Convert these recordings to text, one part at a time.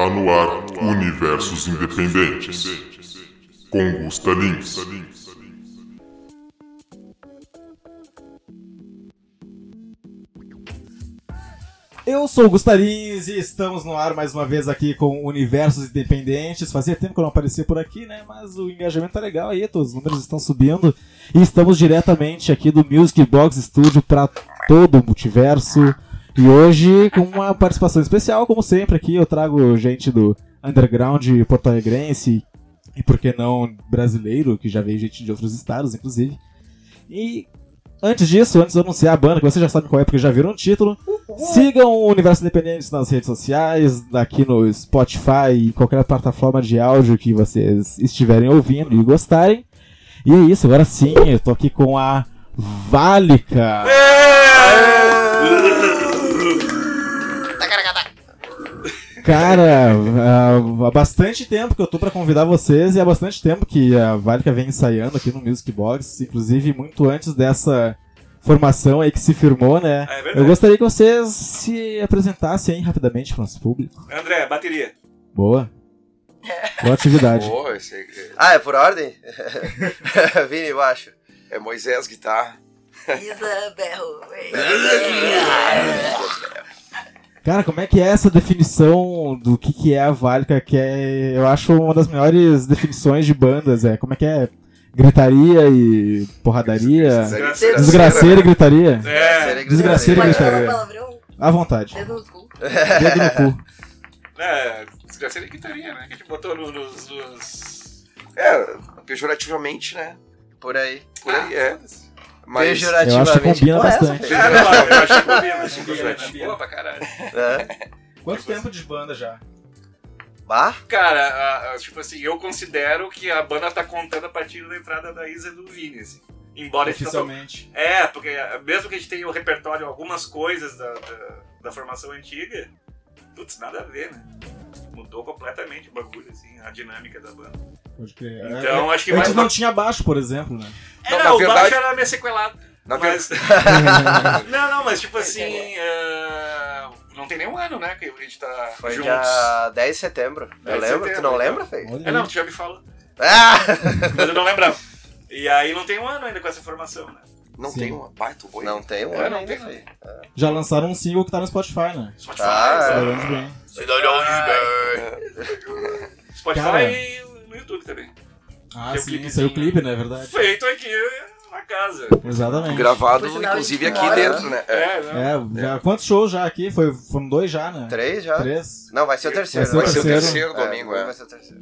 Tá no ar Universos Independentes. Com Gusta Lins. Eu sou o Gustarins e estamos no ar mais uma vez aqui com Universos Independentes. Fazia tempo que eu não aparecia por aqui, né? Mas o engajamento tá legal aí, os números estão subindo. E estamos diretamente aqui do Music Box Studio para todo o multiverso. E hoje com uma participação especial, como sempre, aqui eu trago gente do underground porto-alegrense e por que não brasileiro, que já veio gente de outros estados, inclusive. E antes disso, antes de anunciar a banda, que você já sabe qual é porque já viram o título, sigam o Universo Independente nas redes sociais, aqui no Spotify e qualquer plataforma de áudio que vocês estiverem ouvindo e gostarem. E é isso, agora sim, eu tô aqui com a Válica. Cara, há- há bastante tempo que eu tô pra convidar vocês e há bastante tempo que a Válica vem ensaiando aqui no Music Box, inclusive muito antes dessa formação aí que se firmou, né? É verdade. Eu gostaria que vocês se apresentassem aí rapidamente para o nosso público. André, bateria. Boa. Boa atividade. Boa, esse Ah, é por ordem? Vini baixo. é Moisés guitarra. Isabel. Cara, como é que é essa definição do que, que é a Válica, que é, eu acho uma das melhores definições de bandas, é, como é que é? Gritaria e porradaria, Desgraceira. desgraceira e gritaria, É, Desgraceira e Pode falar gritaria. palavrão? à vontade, Dedo no cu. dedo no cu. é, desgraceira e guitarrinha, né? Que a gente botou no- nos. nos... É, pejorativamente, né? Por aí. Por aí, é. Mas Pejorativamente. Eu acho que combina bastante. É, eu acho que combina, assim, Combina, combina. combina. Boa pra caralho. É. Quanto tempo de banda já? Bah? Cara, a- a- tipo assim, eu considero que a banda tá contando a partir da entrada da Isa e do Vini, assim. Embora a gente não Oficialmente. É, porque mesmo que a gente tenha o repertório, algumas coisas da, da, da formação antiga, putz, nada a ver, né? Mudou completamente o bagulho, assim, a dinâmica da banda. Pode crer. Então, acho que Antes vai. não tinha baixo, por exemplo, né? É, Não, na o verdade- baixo era meio sequelado. na Mas... verdade, não, não, mas tipo assim. eh, não tem nenhum ano, né? Que a gente tá Foi juntos. dia 10 de setembro. 10 Eu lembro? Tu setembro, não então. lembra, Fê? É, não, tu já me falou. Ah! Mas eu não lembrava. E aí não tem um ano ainda com essa formação, né? não Sim. tem uma baita boi. Não tem um É, ano não tem. Fê. Já lançaram um single que tá no Spotify, né? Spotify, Ah? Falando bem. Spotify Cara. Também. Ah, Tem um sim, clipezinho. saiu o clipe, né? É verdade. Feito aqui na casa. Exatamente. Gravado, inclusive, aqui mora- dentro, né? É. É, né? É, já, quantos shows já aqui? Foi, foram dois já, né? Três já? Três? Não, vai ser o terceiro. Vai Vai ser o terceiro. terceiro É, domingo, é. Vai ser o terceiro.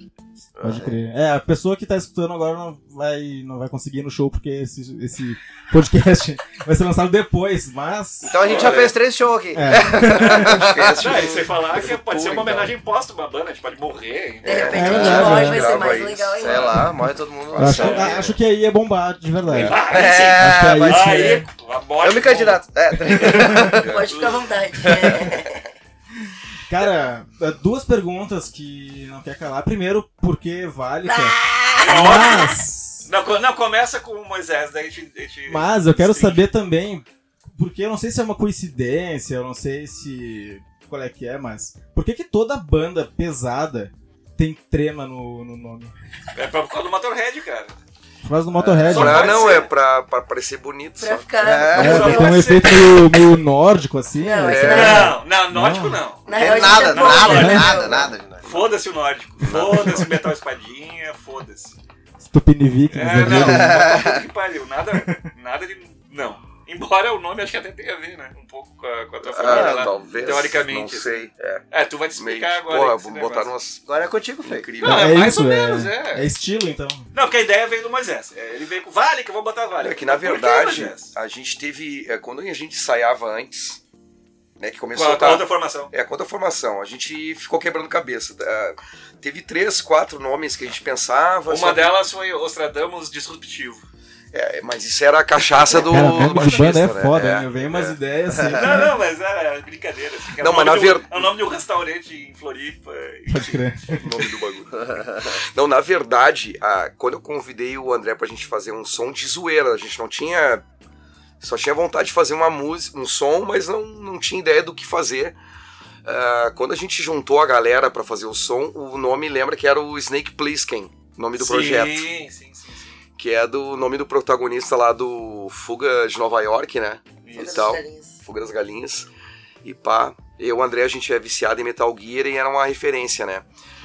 Pode crer. É, a pessoa que tá escutando agora não vai, não vai conseguir ir no show porque esse, esse podcast vai ser lançado depois, mas. Então a gente já fez três shows aqui. É, Esquece. Não, e sem falar que pode ser uma então. homenagem póstuma à banda, a gente pode morrer. De repente É a gente verdade, morre, é. vai ser mais legal ainda. Sei lá, morre todo mundo. acho, que, É. acho que aí é bombar de verdade. Ah, É. Acho que aí ser. Aí, a morte Eu me candidato. É. Pode ficar à vontade. Cara, duas perguntas que não quer calar. Primeiro, por que Válica? Ah! Mas. Não, não, começa com o Moisés, daí a gente. a gente- Mas eu quero saber também, porque eu não sei se é uma coincidência, eu não sei se. qual é que é, mas. Por que, que toda banda pesada tem trema no, no nome? É por causa do Motorhead, cara. Por causa do Motorhead. Né? Pra, não, é pra, pra parecer bonito Pra só. ficar. É, É, Não, tem um efeito meio, meio nórdico, assim. Não, né? é que Não, não, nórdico não. Tem real, a gente nada, é nada, né, nada, nada, nada. Foda-se o nórdico. Foda-se o metal espadinha, foda-se. Stupinivic, É, não, que pariu. Nada, nada de. Embora o nome acho que até tenha a ver, né? Um pouco com a, com a tua família Ah, lá. talvez. Teoricamente. Não sei. É. É, tu vai te explicar Meio, agora. porra, vamos botar umas. Agora é contigo, Fê. Incrível. Não, é mais ou menos, é. É estilo, então. Não, porque a ideia veio do Moisés. É, Ele veio com Vale, que eu vou botar Vale. É que na Por que, verdade, Moisés? a gente teve. é, Quando a gente ensaiava antes, né? Que Com começou a, a com a tá- outra formação. É, quando a formação, a gente ficou quebrando cabeça. teve três, quatro nomes que a gente pensava. Uma que- delas foi Ostradamus Disruptivo. É, mas isso era a cachaça do, Cara, do nome de baixista, é né? foda, É, né? Vem umas é. ideias assim. Não, não, mas é brincadeira. Assim, que é Não, o mas nome na do- ver- É o nome de um restaurante em Floripa. Pode crer. o nome do bagulho. Não, na verdade, a- quando eu convidei o André pra gente fazer um som de zoeira, a gente não tinha. Só tinha vontade de fazer uma música, um som, mas não, não tinha ideia do que fazer. ah, quando a gente juntou a galera pra fazer o som, o nome lembra que era o Snake Plissken, nome do sim, projeto. Sim, sim, sim. Que é do nome do protagonista lá do Fuga de Nova York, né? Isso. E tal. Galinhas. Fuga das Galinhas. E pá, eu e o André, a gente é viciado em Metal Gear e era uma referência, né?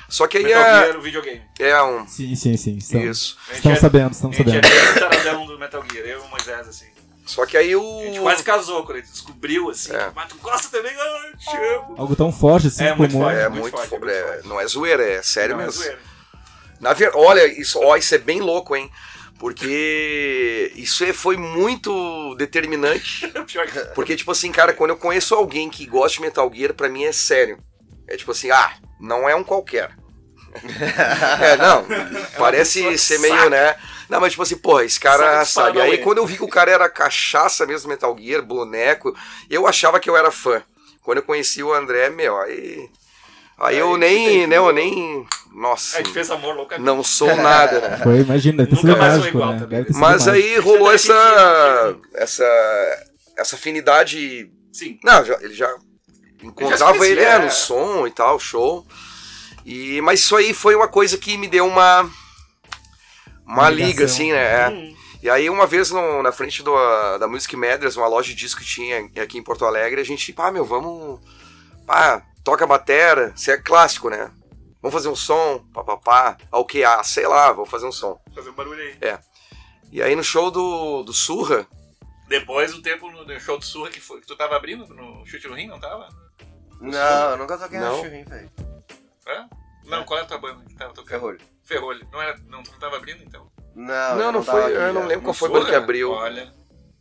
Só que aí Metal é, Gear, o videogame. é um. Sim, sim, sim. Estamos, Isso. A estamos é- sabendo, A estamos gente é sabendo. do Metal Gear, eu e o Moisés, assim. Só que aí A gente o. quase casou quando a gente descobriu, assim. É. Mas tu gosta também? Ah, eu te amo. Algo tão forte assim É, muito como. forte. É muito muito, forte, fo- muito é, forte. não é zoeira, é sério Não, é mesmo. zoeira. Na ver... Olha, isso, ó, isso é bem louco, hein? Porque isso é- foi muito determinante. Porque, tipo assim, cara, quando eu conheço alguém que gosta de Metal Gear, pra mim é sério. É tipo assim, ah, não é um qualquer. é, não, parece pessoa que ser saca. meio, né? Não, mas tipo assim, porra, esse cara sabe. Aí quando eu vi que o cara era cachaça mesmo Metal Gear, boneco, eu achava que eu era fã. Quando eu conheci o André, meu, aí. Aí eu nem, né, eu nem. Nossa, A gente fez amor loucamente. não sou nada, né? Foi, imagina, deve ter Nunca sido mais foi mágico, igual né? também. Deve ter sido Mas mágico. aí rolou Você essa. tá essa. essa afinidade. Sim. Não, já- ele já encontrava conhecia, ele é, é. no som e tal, show. E, mas isso aí foi uma coisa que me deu uma. Uma Uma liga, ligação. assim, né? é. Hum. E aí, uma vez no- na frente do, da Music Matters, uma loja de disco que tinha aqui em Porto Alegre, a gente, pá, meu, vamos. Pá, toca batera, isso é clássico, né? Vamos fazer um som, papapá. Ah, o que? Ah, sei lá, vamos fazer um som. Fazer um barulho aí. E aí no show do, do Surra, Depois do tempo no no show do Surra que, foi, que tu tava abrindo no chute no rim, não tava? Não, eu nunca toquei Não. no churrinho, velho. Hã? Não, qual é a tua banda que tava tocando? Ferrolho. Ferrolho. Não, era, não, tu não tava abrindo então? Não, Não, não foi- eu não já. lembro qual No foi banda que abriu. Olha,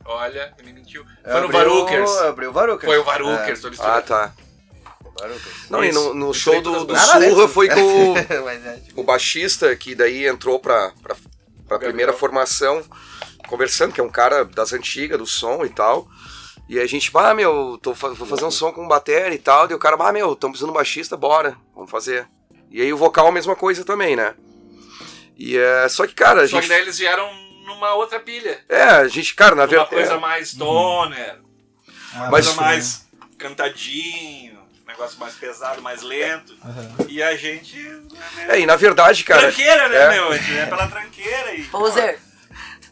olha, me mentiu. Eu Foi no abri o- Varukers. eu abri o Varukers. Foi o Varukers, É. Ah, tá. O. Não, e no, no show do, do. Surra foi com é, tipo, o baixista, que daí entrou pra, pra, pra primeira formação, conversando, que é um cara das antigas, do som e tal. E a gente, bah, meu, tô, vou fazer um som com bateria e tal. E o cara, bah, meu, estamos precisando de baixista, bora, vamos fazer. E aí o vocal a mesma coisa também, né? E é. Só que, cara, a Só gente. que daí eles vieram numa outra pilha. É, a gente, cara, na Uma verdade. coisa mais stoner, Ah, Mas- coisa mais cantadinho, negócio mais pesado, mais lento. Aham. E a gente. É, e na verdade, cara. tranqueira, né, é. meu? A gente é pela tranqueira e. Poser.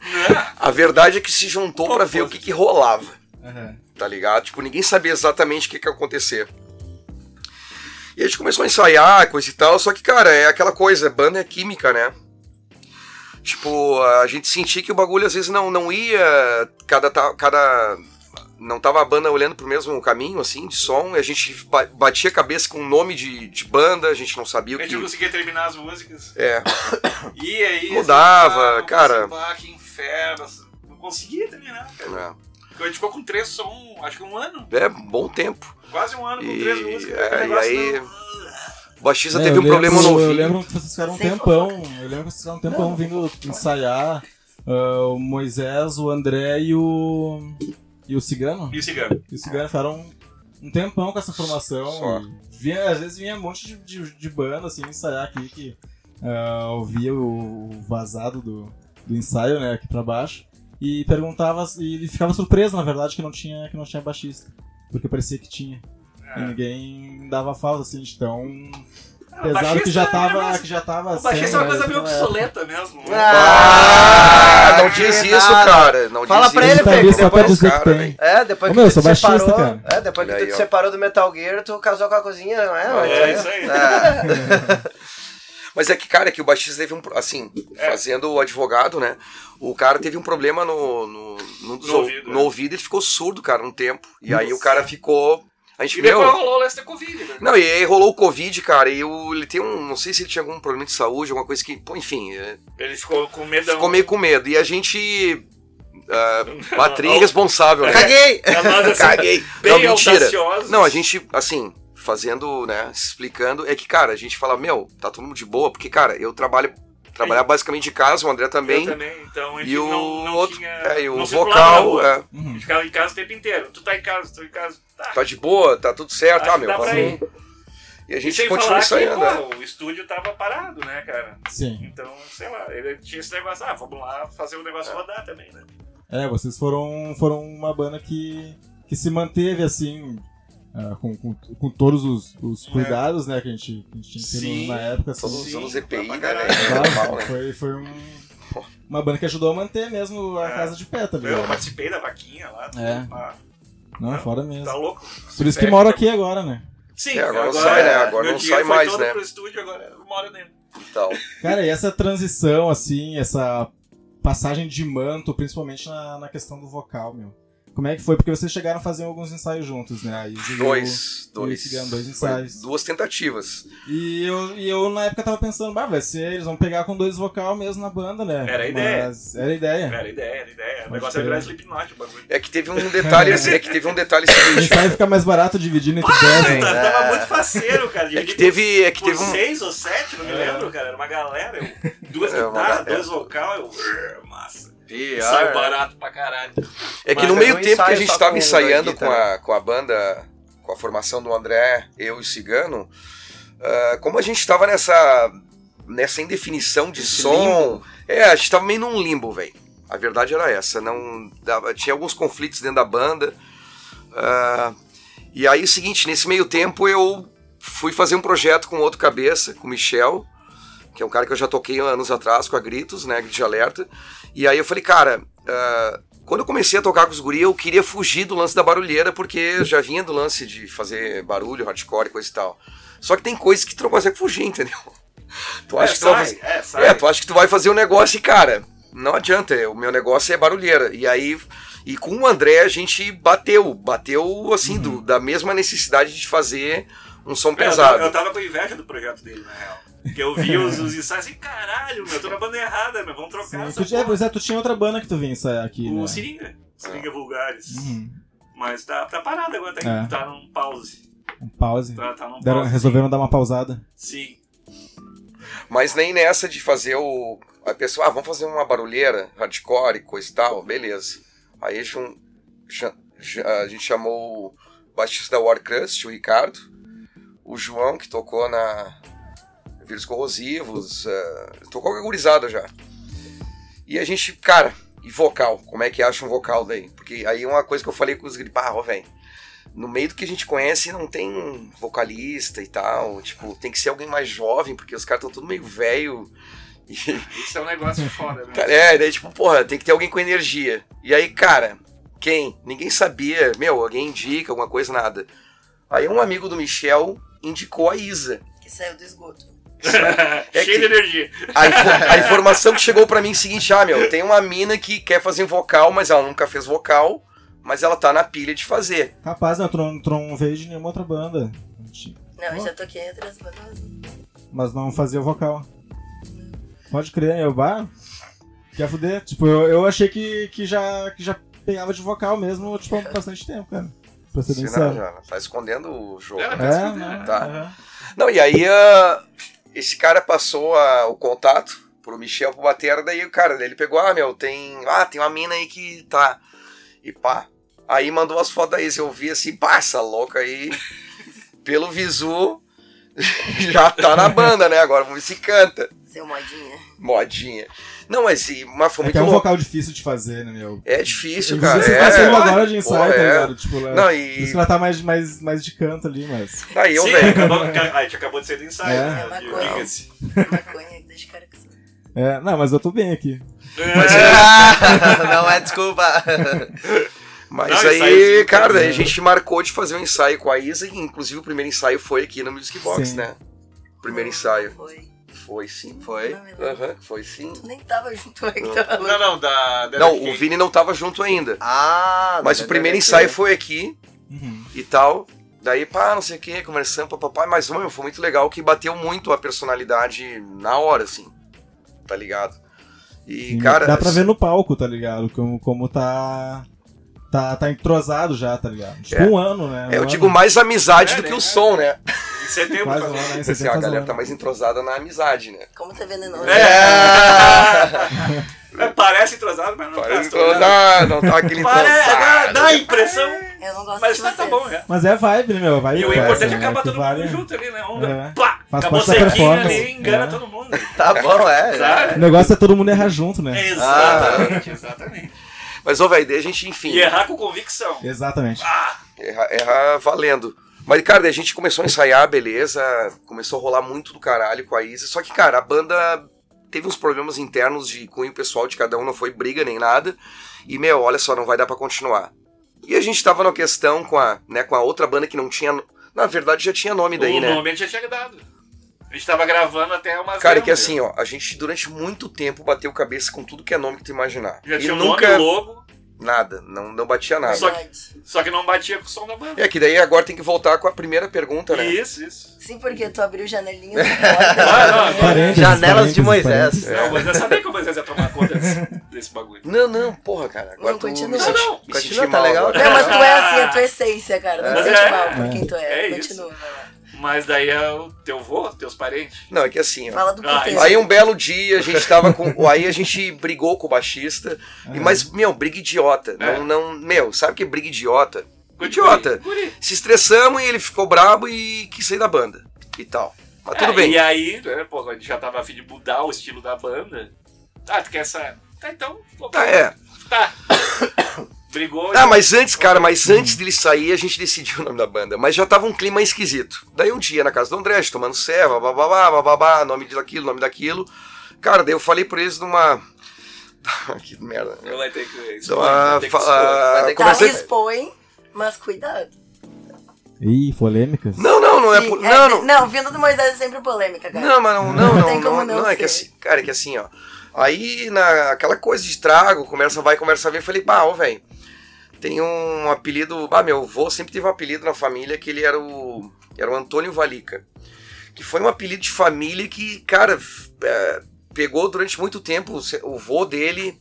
Né? A verdade é que se juntou Pô, pra ver o que, que rolava, Aham. tá ligado? Tipo, ninguém sabia exatamente o que, que ia acontecer. E a gente começou a ensaiar, coisa e tal, só que, cara, é aquela coisa, banda é química, né? Tipo, a gente sentia que o bagulho às vezes não, não ia, cada, cada. Não tava a banda olhando pro mesmo caminho, assim, de som, e a gente ba- batia a cabeça com o nome de, de banda, a gente não sabia o A gente não que. conseguia terminar as músicas. É, E aí. Mudava, assim, ah, cara. Ah, que inferno. Não conseguia terminar, cara. é, A gente ficou com três som, acho que um ano. é bom tempo. Quase um ano com E- três músicas. é, e aí- não- O baixista É, teve um problema no ouvido. Eu lembro que vocês ficaram um tempão. Eu lembro que vocês ficaram um tempão vindo ensaiar. ah, o Moisés, o André e o. E o Cigano? E o cigano. E o Cigano ficaram um tempão com essa formação. E Vinha, às vezes vinha um monte de, de, de banda assim, ensaiar aqui que ah, ouvia o, o vazado do, do ensaio, né, aqui pra baixo. E perguntava, e ele ficava surpreso, na verdade, que não tinha, que não tinha baixista. Porque parecia que tinha. E É. ninguém dava falta, assim, de tão Ah, pesado que já é tava, que já tava O baixista é uma coisa né, meio época. obsoleta mesmo. Ah, não que diz nada. isso, cara. Não Fala diz pra isso. ele, Fê, pra Depois dizer que cara, tem. né? É, depois Ô, que meu, tu sou te baixista, separou. cara. É, depois que tu te ó. separou do Metal Gear, tu casou com a cozinha, não é? É, isso aí. É. Mas é que, cara, é que o baixista teve um. Assim, É. fazendo o advogado, né? O cara teve um problema no, no, no, No ou- ouvido, no é. ouvido e ficou surdo, cara, um tempo. E aí o cara ficou. A gente E depois meu. rolou o lance da Covid, né? Não, e aí rolou o Covid, cara, e o, ele tem um. Não sei se ele tinha algum problema de saúde, alguma coisa que. Pô, enfim, é, Ele ficou com medão. ficou meio com medo. E a gente. Uh, Patria Não. irresponsável, né? Caguei! É nós, assim, Caguei. Bem Não, mentira. audaciosos. Não, a gente, assim, fazendo, né, explicando, é que, cara, a gente fala, meu, tá todo mundo de boa, porque, cara, eu trabalho, trabalhar basicamente de casa, o André também, Eu também, então a gente e o não, não outro, tinha... é, e o vocal, é, A Uhum. gente ficava em casa o tempo inteiro. Tu tá em casa, tô em casa. Tá. tá de boa, tá tudo certo, ah, que meu, dá pra ir. E a E gente sem continua que, ensaiando, né? o estúdio tava parado, né, cara? Sim. Então, sei lá, ele tinha esse negócio, ah, vamos lá fazer o negócio rodar também, né? É, vocês foram, foram uma banda que, que se manteve assim. Ah, com, com, com todos os, os cuidados, né, que a gente, que a gente tinha que ter Sim, na época. assim. Todos Sim, os EPI, pra né? É Claro, foi, foi um- uma banda que ajudou a manter mesmo a É. casa de pé, tá Eu ligado? participei da vaquinha lá. É. Ah, Não, fora mesmo. tá louco. Por isso que moro aqui agora, né? Sim, É, agora não sai, né? Agora meu não sai mais, né? pro estúdio, agora eu moro dentro. Tal. Cara, e essa transição, assim, essa passagem de manto, principalmente na, na questão do vocal, meu. Como é que foi? Porque vocês chegaram a fazer alguns ensaios juntos, né? A Izzy o- Dois. e o Dois. Cigano, dois Foi ensaios. Duas tentativas. E eu, e eu na época tava pensando, bah, vai ser, eles vão pegar com dois vocal mesmo na banda, né? Era a ideia. Mas era a ideia. Era a ideia, era a ideia. O negócio é virar Slipknot, o bagulho. É que teve um detalhe, é que teve um detalhe O seguinte. ensaio fica mais barato dividindo entre 10, Tá- né? Tava muito faceiro, cara. É que teve, é que teve um, seis ou sete, não me É. lembro, cara. Era uma galera. eu- duas É, guitarras, dois vocal, eu. "Urr, Massa. Pior. Saiu barato pra caralho. É que Mas no é meio um tempo que a gente só estava com ensaiando com a, com a banda, com a formação do André, eu e o Cigano, ah, como a gente estava nessa, nessa indefinição de Esse som, é, a gente estava meio num limbo, velho. A verdade era essa, não dava- tinha alguns conflitos dentro da banda. ah, e aí o seguinte, nesse meio tempo eu fui fazer um projeto com outro cabeça, com o Michel, que é um cara que eu já toquei anos atrás com a Gritos, né, Grit de Alerta. E aí eu falei, cara, ah, quando eu comecei a tocar com os guri, eu queria fugir do lance da barulheira, porque eu já vinha do lance de fazer barulho, hardcore coisa e tal. Só que tem coisas que tu não consegue fugir, entendeu? Tu acha é, que tu vai sai, fazer... é, sai. É, tu acha que tu vai fazer um negócio e, cara, não adianta, o meu negócio é barulheira. E aí, e com o André a gente bateu, bateu assim, do- da mesma necessidade de fazer um som É, eu, tava, pesado. eu tava com inveja do projeto dele, na real. Porque eu vi os, os ensaios assim, caralho, meu, eu tô na banda errada, meu, vamos trocar Sim, essa tu, é, pois é, tu tinha outra banda que tu vinha ensaiar aqui, O né? Seringa. Seringa Vulgares. Uhum. Mas tá, tá parado agora, tá, É. tá num pause. Um pause. Tá, tá num Deram- pause. resolveram dar uma pausada. Sim. Mas nem nessa de fazer o. A pessoa, ah, vamos fazer uma barulheira, hardcore e coisa e tal, beleza. Aí a gente chamou o baixista da Warcrust, o Ricardo, o João, que tocou na Vírus Corrosivos, eh, tocou com a gurizada já. E a gente, cara, e vocal? Como é que acha um vocal daí? Porque aí uma coisa que eu falei com os ó, velho. No meio do que a gente conhece não tem vocalista e tal. Tipo, tem que ser alguém mais jovem, porque os caras estão tudo meio velho. E, Isso é um negócio foda, né? É, daí tipo, porra, tem que ter alguém com energia. E aí, cara, quem? Ninguém sabia. Meu, alguém indica alguma coisa, nada. Aí um amigo do Michel indicou a Isa. Que saiu do esgoto. É Cheio que- de energia. A, info- a informação que chegou pra mim é o seguinte, ah, meu, tem uma mina que quer fazer vocal, mas ela nunca fez vocal, mas ela tá na pilha de fazer. Rapaz, não, tu não, tu não veio de nenhuma outra banda. Não, eu já toquei em outras bandas. Mas não fazia o vocal. Pode crer, eu bah. Quer fuder? Tipo, eu, eu achei que, que, já, que já pegava de vocal mesmo, tipo, há bastante tempo, cara. Pra ser bem sério. já tá escondendo o jogo. É, né? É, né? né? Tá. Não, e aí ah, esse cara passou ah, o contato pro Michel pro Batera, daí o cara, ele pegou, ah, meu, tem. Ah, tem uma mina aí que tá. E pá. Aí mandou as fotos Isa, eu vi assim, pá, essa louca aí, pelo visu, já tá na banda, né? Agora vamos ver se canta. Seu modinha. Modinha. Não, mas, e- mas foi É muito é um louco. vocal difícil de fazer, né, meu? É difícil, cara. Você É, tá saindo agora de ensaio, Porra, tá é. ligado? Tipo, ela- Não, Por e. isso que ela tá mais, mais, mais de canto ali, mas. Aí eu, Sim, velho. acabou, a gente acabou de sair do ensaio, É. né? É, de- maconha. diga-se. Maconha, deixa o cara que. É, não, mas eu tô bem aqui. Mas, não é desculpa. mas Não, aí, cara, daí a gente marcou de fazer um ensaio com a Isa, e inclusive o primeiro ensaio foi aqui no Music Box, Sim. né? Primeiro ensaio. Foi. Foi sim. Foi? Aham, foi sim. Tu nem tava junto que Não. Não, da. da Não, o Vini não tava junto ainda. Ah, Mas o primeiro ensaio foi aqui Uhum. e tal. Daí, pá, não sei o que, conversando, papapá. Mas, mano, foi muito legal que bateu muito a personalidade na hora, assim. Tá ligado? E, Sim, cara. dá pra ver no palco, tá ligado? Como, como tá. Tá, tá entrosado já, tá ligado? Tipo É. um ano, né? É, eu Um digo ano. mais amizade É, do né? que o som, né? Em setembro, Quase um ano, né? Assim, Você a faz galera tá mais entrosada na amizade, né? Como tá venenoso. É, parece entrosado, mas não Parece tá. tô olhando. entrosado, não tá aquele Parece, dá, entrosado. dá a impressão, Eu não gosto mas de tá, tá bom, já. Mas é vibe, né, meu? Vibe E o passa, importante é né? acabar Que todo vale- mundo junto ali, né? Onda, É. pá, Faz acabou sequinho ali, engana É. todo mundo. Tá bom, é. Sabe? O negócio é todo mundo errar junto, né? Exatamente, exatamente. Mas, ô, velho, daí a gente, enfim. E errar com convicção. Exatamente. Ah, Erra, erra valendo. Mas, cara, a gente começou a ensaiar, beleza. Começou a rolar muito do caralho com a Isa. Só que, cara, a banda teve uns problemas internos de cunho pessoal de cada um, não foi briga nem nada. E, meu, olha só, não vai dar pra continuar. E a gente tava na questão com a, né, com a outra banda que não tinha. Na verdade, já tinha nome daí, o né? nome a gente já tinha dado. A gente tava gravando até umas Cara, é que assim, ó, a gente durante muito tempo bateu cabeça com tudo que é nome que tu imaginar. Já e tinha o nunca nome, o logo, nada, não, não batia nada. Só que- só que não batia com o som da banda. É que daí agora tem que voltar com a primeira pergunta, né? Isso, isso. Sim, porque tu abriu janelinha do porta. Ah, Parênteses, Janelas de Moisés. parênteses. Não, mas eu sabia que o Moisés ia tomar conta desse, desse bagulho. Não, não, porra, cara. Agora Não, tu continua. Não, não, continua, tá legal. agora. Não, mas tu é assim, a tua essência, cara. Não te sente é. mal por É. quem tu é. É isso. Continua, vai lá. Mas daí é o teu vô, teus parentes. Não, é que assim, ó. Fala do Ah. Aí um belo dia a gente tava com. Aí a gente brigou com o baixista. E, mas, meu, briga idiota. É. Não, não. Meu, sabe que é briga idiota? Guri, Idiota. guri. Se estressamos e ele ficou brabo e quis sair da banda. E tal. Mas tudo É, bem. E aí, né, pô, a gente já tava afim de mudar o estilo da banda. Ah, tu quer essa. Tá, então. Tá, é. Tá. Brigou. Ah, mas antes, cara, mas antes dele sair, a gente decidiu o nome da banda. Mas já tava um clima esquisito. Daí um dia na casa do André, a tomando serva, bababá, bababá, nome daquilo, nome daquilo. Cara, daí eu falei pra eles numa. que merda. Eu vai ter que. Então, vai ter que fa- expor. ah, ter que- Tá, comecei- expõe, mas cuidado. Ih, polêmicas. Não, não, não é. Por- é, Não, não. não, vindo do Moisés é sempre polêmica, cara. Não, mas não, não, Não não, tem como não, não não é que ser. assim, cara, é que assim, ó. Aí, na, aquela coisa de trago, conversa vai, conversa vem, eu falei, pá, ô, velho, tem um apelido, ah, meu avô sempre teve um apelido na família que ele era o, era o Antônio Valica, que foi um apelido de família que, cara, é, pegou durante muito tempo, o vô dele,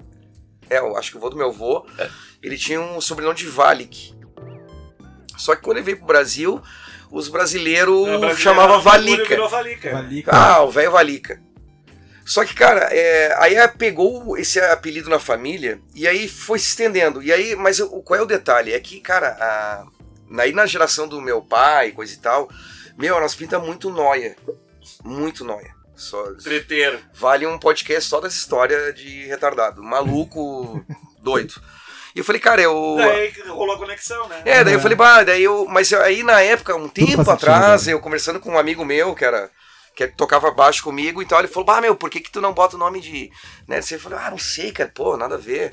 é, eu acho que o vô do meu avô, ele tinha um sobrenome de Valic. Só que quando ele veio pro Brasil, os brasileiros brasileiro chamavam Valica. virou Valica. Valica. Ah, o velho Valica. Só que, cara, é, aí a- pegou esse apelido na família e aí foi se estendendo. E aí, mas o, qual é o detalhe? É que, cara, a, aí na geração do meu pai, coisa e tal, meu, nós pinta muito noia. Muito noia. Só, Treteiro. vale um podcast só das histórias de retardado. Maluco, doido. E eu falei, cara, eu. Daí rolou a conexão, né? É, daí eu É. falei, bah, daí eu. Mas aí na época, um tempo faz sentido, atrás, né? eu conversando com um amigo meu que era. Que tocava baixo comigo, então ele falou, bah, meu, por que, que tu não bota o nome de. Né? Você falou, ah, não sei, cara, pô, nada a ver.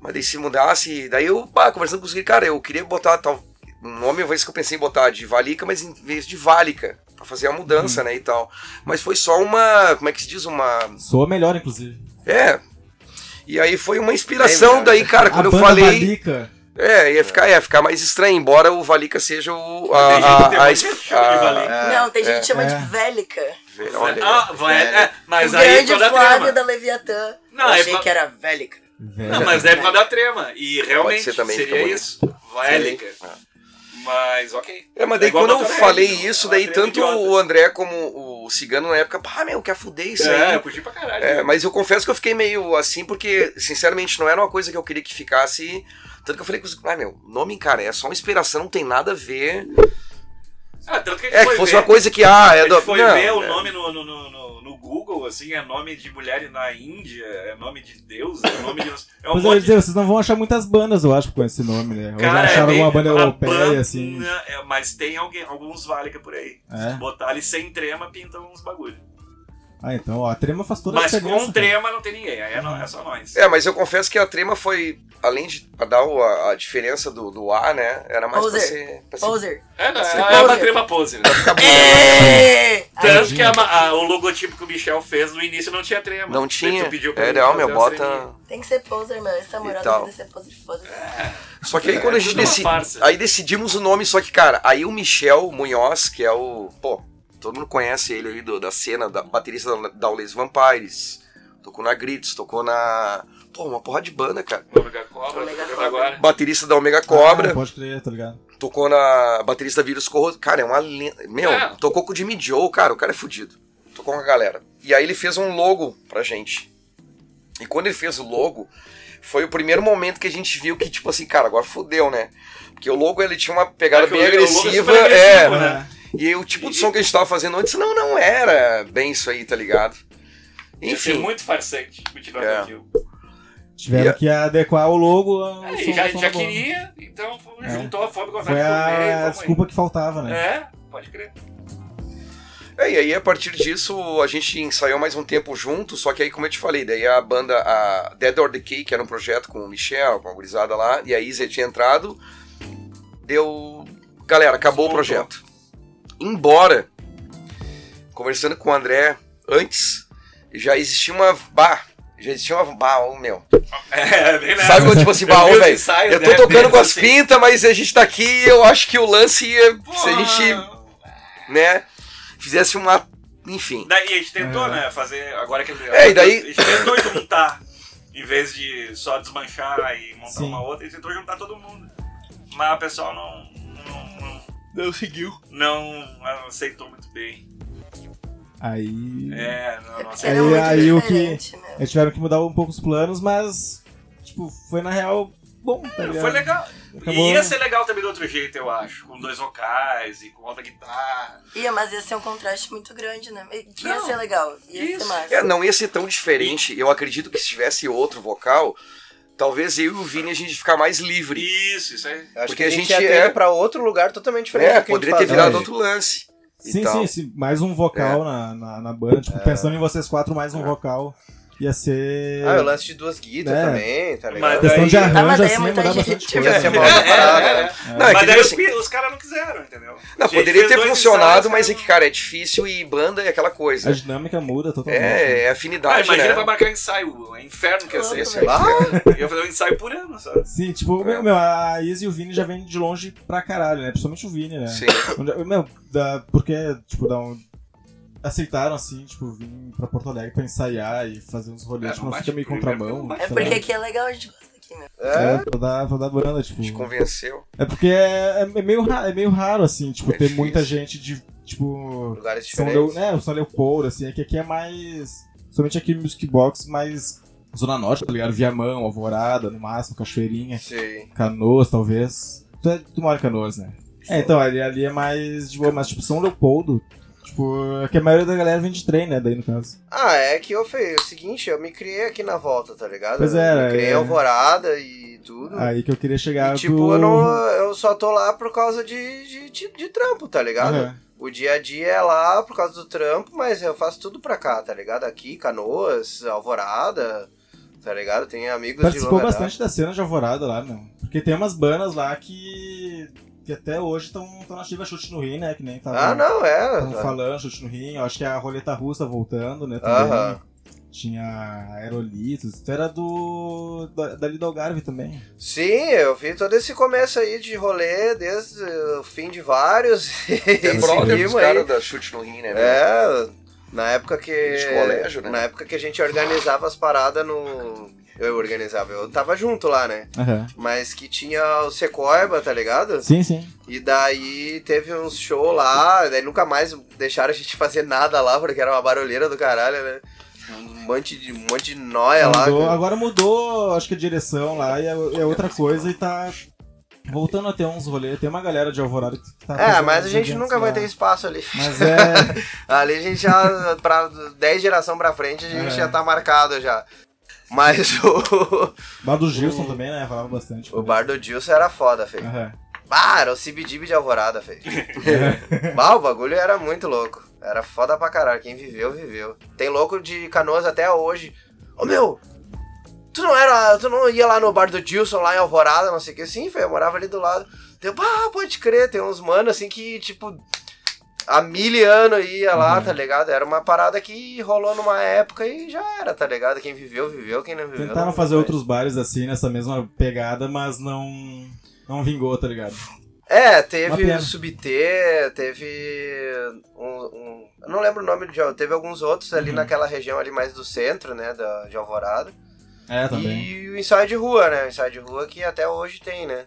Mas daí se mudasse. Daí eu, conversando com os cara, eu queria botar tal. Um nome, uma vez que eu pensei em botar de Valica, mas em vez de Válica. Pra fazer a mudança, né, e tal. Mas foi só uma. Como é que se diz? Uma. Soa melhor, inclusive. É. E aí foi uma inspiração Bem, daí, cara, quando eu falei. Valica. É, ia ficar, ia ficar mais estranho, embora o Valica seja o. Que A, a, a, que chama de Valica. Não, tem gente que chama é. de Vélica. Olha, Ah, vai, é, mas o aí grande por causa da Flávio trema. da Leviatã. Não, Eu é achei que era Vélica. Não, mas é por causa da trema. E realmente ser também, fica seria isso. Vélica. Mas ok. É, mas daí igual quando eu falei não, isso, é daí tanto idiota. o André como o Cigano na época, pá, meu, quer fuder isso É, aí. eu curti pra caralho. É, mas eu confesso que eu fiquei meio assim, porque, sinceramente, não era uma coisa que eu queria que ficasse. Tanto que eu falei com os. Ah, meu, nome, cara, é só uma inspiração, não tem nada a ver. Ah, tanto que a gente É, que foi fosse ver, uma coisa que, ah, a é gente do. foi não, ver o é. nome no, no, no, no- Google, assim, é nome de mulher na Índia, é nome de Deus, é nome de... É um Mas eu ia monte dizer, vocês não vão achar muitas bandas, eu acho, com esse nome, né? Ou já Cara, é acharam bem- alguma banda europeia, banda- assim. é, mas tem alguém, alguns Válica por aí. É? Se botar ali sem trema, pintam uns bagulho. Ah, então, ó, a trema faz toda a Mas diferença. com cara. trema não tem ninguém, aí é, não, é só nós. É, mas eu confesso que a trema foi, além de dar o- a, a diferença do, do A, né? Era mais pra Poser. ser. Pra ser Poser. É, não, Você é, é uma pose. trema pose. Né? É! Tanto que a a- o logotipo que o Michel fez no início não tinha trema. Não tinha. tu pediu pra É fazer meu, bota. Tem que ser poser, meu. Esse namorado E tal. tem que ser poser, foda-se. Só que aí quando a gente tudo uma decidi. farsa. Aí decidimos o nome, só que, cara, aí o Michel Munhoz, que é o. Pô, todo mundo conhece ele aí do- da cena, da baterista da, da Always Vampires. Tocou na Grits, tocou na. Pô, uma porra de banda, cara. Omega Cobra, Omega Cobra. agora. Baterista da Omega Cobra, Ah, pode crer, tá ligado? tocou na baterista da Vírus Corroso. Cara, é uma lenda. Meu, É. tocou com o Jimmy Joe, cara, o cara é fudido. Tocou com a galera. E aí ele fez um logo pra gente. E quando ele fez o logo, foi o primeiro momento que a gente viu que, tipo assim, cara, agora fudeu, né? Porque o logo ele tinha uma pegada É bem é agressiva. é, agressivo, né? E aí, o tipo de som que a gente tava fazendo antes não, não era bem isso aí, tá ligado? Enfim. muito farsante continuar É. com aquilo. Tiveram E- que adequar o logo ao É, som- já, som já queria, então É. juntou a fome com a Foi vontade de comer, a, a desculpa que faltava, aí. né? É, pode crer. É, e aí a partir disso a gente ensaiou mais um tempo junto, só que aí, como eu te falei, daí a banda, a Dead or Decay, que era um projeto com o Michel, com a gurizada lá, e a Isa tinha entrado, deu. Galera, acabou o projeto. Embora, conversando com o André antes, já existia uma. Bah, já existia uma. Bah, ô meu. É, bem nessa. Sabe quando, tipo assim, bah, velho, eu tô né, tocando com as assim. pintas, mas a gente tá aqui, eu acho que o lance ia. Se a gente, né, fizesse uma. Enfim. Daí a gente tentou, É. né, fazer, agora que... É, e daí- A gente tentou juntar, em vez de só desmanchar e montar Sim. uma outra, a gente tentou juntar todo mundo. Mas o pessoal. Não, não, seguiu. não aceitou muito bem. Aí. É, não, não Porque aceitou. Aí- aí o que- né? Eles tiveram que mudar um pouco os planos, mas. Tipo, foi na real bom, tá ligado? Foi legal. Acabou- ia ser legal também do outro jeito, eu acho. Com dois vocais e com outra guitarra. Ia, mas ia ser um contraste muito grande, né? Que ia Não, ser legal, ia isso. ser massa. É, não ia ser tão diferente. Eu acredito que se tivesse outro vocal, talvez eu e o Vini a gente ficar mais livre. Isso, isso aí. Acho Porque que a a gente, gente ia ter é- pra outro lugar totalmente diferente É, do que a gente poderia ter faz virado hoje. outro lance. e Sim, tal. sim, sim. Mais um vocal na, na, na banda. Tipo, pensando em vocês quatro, mais um vocal. Ia ser. Ah, o lance de duas guitas É. também, tá Mas ligado? Questão de daí- Ah, arranjo, mas daí é assim, mudar gente. bastante Ia coisa. ser mal parada, É, né? Não, é Mas que daí tipo os, assim, os caras não quiseram, entendeu? não, A gente poderia ter funcionado, ensaios, mas é cara, que, cara, é difícil e banda é aquela A coisa. dinâmica muda totalmente. É, é Ah, afinidade, imagina né? pra marcar ensaio. É inferno que ia ser. Aí. velho. Eu ia fazer um ensaio por ano, sabe? Sim, tipo, meu, meu, a Izzy e o Vini já vêm de longe pra caralho, né? Principalmente o Vini, né? Sim. Meu, porque, tipo, da um, aceitaram, assim, tipo, vir pra Porto Alegre pra ensaiar e fazer uns rolês, É, tipo, não fica meio contramão. É porque aqui é legal, a gente gosta aqui, meu. É, É, pra dar, pra dar banda, tipo. Te convenceu. É porque é, é meio, ra- é meio raro, assim, tipo, É ter difícil. muita gente de, tipo, lugares São, diferentes. né, o São Leopoldo, assim, é que aqui é mais, somente aqui no Music Box, mais Zona Norte, tá ligado? Viamão, Alvorada, no máximo, Cachoeirinha, Sim. Canoas, talvez. Tu, é, tu mora em Canoas, né? É, então, ali, ali é mais de boa, mas tipo, São Leopoldo, tipo, é que a maioria da galera vem de trem, né, daí no caso. Ah, é que eu fiz o seguinte, eu me criei aqui na volta, tá ligado? Pois Eu é, me criei é. Alvorada e tudo. Aí que eu queria chegar e tipo, do... eu, não, eu só tô lá por causa de, de, de, de trampo, tá ligado? Aham. O dia a dia é lá por causa do trampo, mas eu faço tudo pra cá, tá ligado? Aqui, Canoas, Alvorada, tá ligado? Tem amigos de Participou bastante da cena de Alvorada lá, meu. Porque tem umas bandas lá que... Que até hoje estão na ativa Chute no Rim, né? Que nem tava... Ah, não, Estavam é. falando, chute no rim, eu acho que a roleta russa voltando, né? Também. Aham. Tinha aerolitos, isso era do. Da, dali do Algarve também. Sim, eu vi todo esse começo aí de rolê, desde o fim de vários. É brother dos caras da chute no rim, né? É, na época que. De colégio, né? Na época que a gente organizava as paradas no. Eu organizava, eu tava junto lá, né? Aham. Mas que tinha o Secoiba, tá ligado? Sim, sim. E daí teve uns show lá, daí nunca mais deixaram a gente fazer nada lá, porque era uma barulheira do caralho, né? Um monte de, um monte de nóia lá. Mudou- cara. agora mudou, acho que a direção lá e é, é outra coisa e tá voltando a ter uns rolês. Tem uma galera de Alvorada que tá. É, mas a gente nunca vai lá. ter espaço ali. Mas é. Ali a gente já, pra 10 geração pra frente, a gente É. já tá marcado já. Mas o, Bar do Gilson também, né? Falava bastante. o bar do Dilson era foda, feio. Aham. Ah, era o CBDB de Alvorada, feio. bah, o bagulho era muito louco. Era foda pra caralho. Quem viveu, viveu. Tem louco de canoas até hoje. Ô meu, tu não era. Tu não ia lá no bar do Dilson, lá em Alvorada, não sei o que. Sim, feio, eu morava ali do lado. Deu, ah, pode crer, tem uns mano assim que, tipo. Há mil anos ia lá, Uhum. tá ligado? Era uma parada que rolou numa época e já era, tá ligado? Quem viveu, viveu, quem não viveu. Tentaram não fazer outros bares assim, nessa mesma pegada, mas não. Não vingou, tá ligado? É, teve Subter, teve um, um- Eu não lembro o nome de. Teve alguns outros ali Uhum. naquela região ali mais do centro, né? Da, de Alvorada. É, também. E o ensaio de rua, né? O ensaio de rua que até hoje tem, né?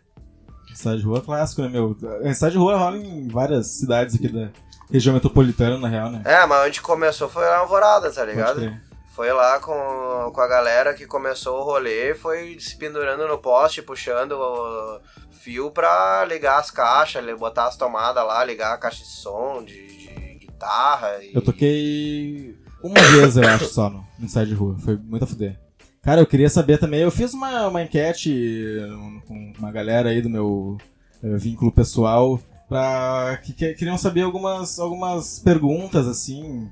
Ensaio de rua é clássico, né, meu? Ensaio de rua rola em várias cidades aqui da região metropolitana, na real, né? É, mas onde começou foi lá em Alvorada, tá ligado? Foi lá com, com a galera que começou o rolê, foi se pendurando no poste, puxando o fio pra ligar as caixas, botar as tomadas lá, ligar a caixa de som, de, de guitarra. E... Eu toquei uma vez, eu acho, só no no ensaio de rua. Foi muito a fuder. Cara, eu queria saber também, eu fiz uma, uma enquete com uma galera aí do meu eh, vínculo pessoal pra, que, que- queriam saber algumas, algumas perguntas, assim,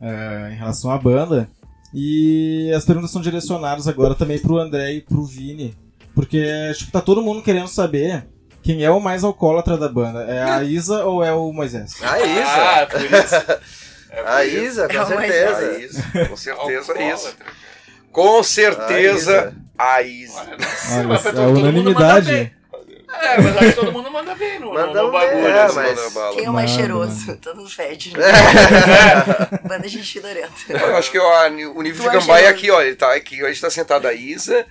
eh, em relação à banda. E as perguntas são direcionadas agora também pro André e pro Vini. Porque, tipo, tá todo mundo querendo saber quem é o mais alcoólatra da banda. É a Isa ou é o Moisés? A Isa. Ah, por isso. É por A isso. Isa, com É certeza. A Isa, com certeza é isso. Alcoólatra, cara. Com A certeza, Isa. a Isa. Olha, é todo mundo manda unanimidade. É, mas acho que todo mundo manda bem no, no- Manda no bem, bagulho. é, assim. mas-. Quem é o mais Mano, cheiroso? Todos fede. Banda gente fedorenta. Eu acho que ó, o nível Tu de Gambá é aqui, ó. Ele tá aqui, a gente tá sentado a Isa,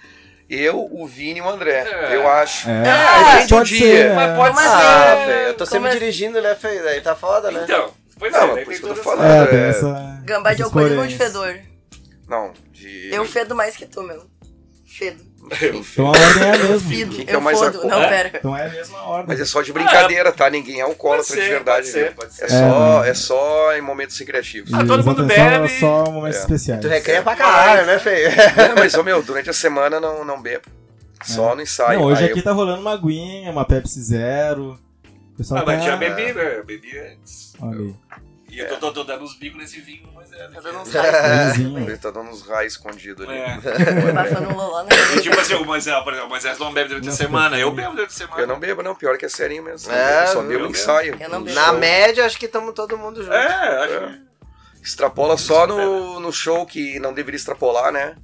eu, o Vini e o André. É. Eu acho. É, depende do pode dia. ser. Mas é. pode Como ser. Ah, velho, eu tô sempre assim? dirigindo, né, feio? Aí tá foda, né? Então, pois Não, é, mas por isso que eu tô falando. É, É. essa. Gambá de alcoolismo de coerências. fedor. Não, de. Eu fedo mais que tu, meu. Fedo. Então a ordem é a mesma. Quem que é o mais Não, É? pera. Então é a mesma ordem. Mas é só de brincadeira, tá? Ninguém é alcoólatra Pode de verdade. pode ser, viu? pode ser. É, É, só, né? é só em momentos recreativos. Ah, todo mundo bebe. Só, só momentos É. especiais. Tu recreia pra caralho, né, feio? É, mas, ô, meu, durante a semana não, não bebo. Só no ensaio. Não, hoje Aí aqui eu- tá rolando uma aguinha, uma Pepsi Zero. O pessoal Ah, mas tá... já bebi, né? Eu bebi antes. Olha aí. E eu tô, tô- tô dando uns bicos nesse vinho, mas é. Tá dando uns É. raios. Ele tá dando uns raios escondidos ali. É. Um E, tipo assim, o Moisés, por exemplo, o Moisés não bebe durante a semana. Eu bebo durante a semana. Eu não bebo, não. Pior que é serinho mesmo. É, eu só eu bebo bebo. ensaio. Eu não bebo. Na média, acho que estamos todo mundo junto. É, acho que. Extrapola só no, no show que não deveria extrapolar, né?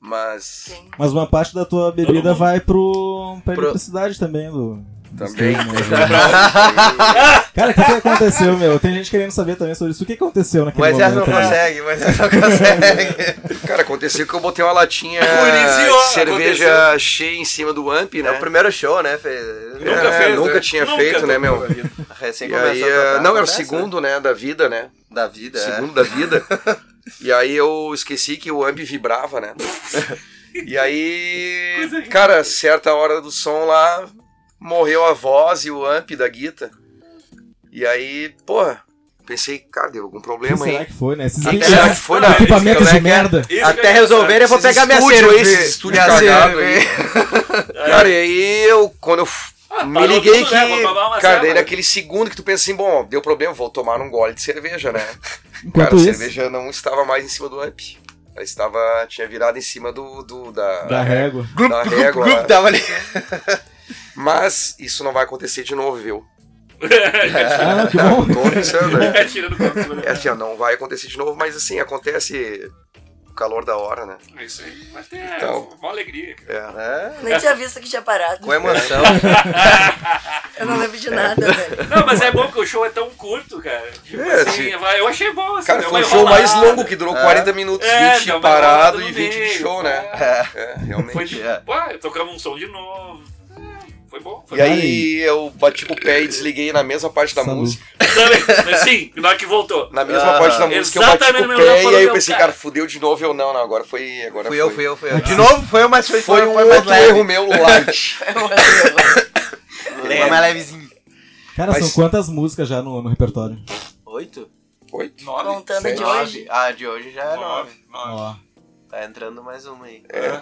Mas. Sim. Mas uma parte da tua bebida vai pro, pra Pro- eletricidade também, do... Também. né? Cara, o que, que aconteceu, meu? Tem gente querendo saber também sobre isso. O que aconteceu naquele Moisés não momento? né? consegue, Moisés não consegue. Cara, aconteceu que eu botei uma latinha Iniciou, de cerveja cheia em cima do amp, né? É o primeiro show, né, feio? Nunca É, fez. nunca né? tinha Nunca feito, né, meu? Recém E aí, a tocar, não, era o segundo, né, da vida, né? né? Da vida, é. Segundo da vida. E aí eu esqueci que o amp vibrava, né? E aí, cara, certa hora do som lá, morreu a voz e o amp da guita. E aí, porra, pensei, cara, deu algum O que problema será aí. que foi, né? Esses equi- será que foi, né? equipamentos é de é? merda. Até resolverem, eu vou pegar minha cerveja. aí, esses estúdio Minha cagado cerveja. Cara, e aí eu, quando eu f- Ah, me liguei tudo, que. né? Cara, daí naquele segundo que tu pensa assim, bom, deu problema, vou tomar um gole de cerveja, né? Enquanto Cara, a isso, cerveja não estava mais em cima do amp. Ela estava. tinha virado em cima do. do da, da régua. da régua. Grupo lá. tava ali. Mas isso não vai acontecer de novo, viu? Ah, não, que bom. Tô avisando, né? É, tirando né? É assim, ó, não vai acontecer de novo, mas assim, acontece o calor da hora, né? É isso aí. Mas tem Então. uma alegria. cara. É. Nem tinha visto que tinha parado. Com emoção. Eu não lembro de nada, velho. Não, mas é bom que o show é tão curto, cara. Tipo É, assim, eu achei bom. Assim, Cara, deu foi o uma show mais longo que durou 40 minutos, É, 20 deu uma parado e no 20 de show, né? É. É, Foi realmente. tipo, É. ué, tocamos um som de novo. É, Foi bom. Foi E aí eu bati com o pé e desliguei na mesma parte da Salud. música. Sim, na hora que voltou. Na mesma Ah, parte da música eu bati o pé e aí eu pensei, cara. fudeu de novo eu não, não, agora foi. Agora Fui foi. eu, fui eu, fui eu. De novo, foi eu, mas foi, Foi um foi mais outro leve. erro meu light. Foi mais levezinho. Cara, Mas- são quantas músicas já no, no repertório? Oito? Oito? Nove, Contando a de hoje. Ah, de hoje já é nove. Nove. Tá entrando mais uma aí. É.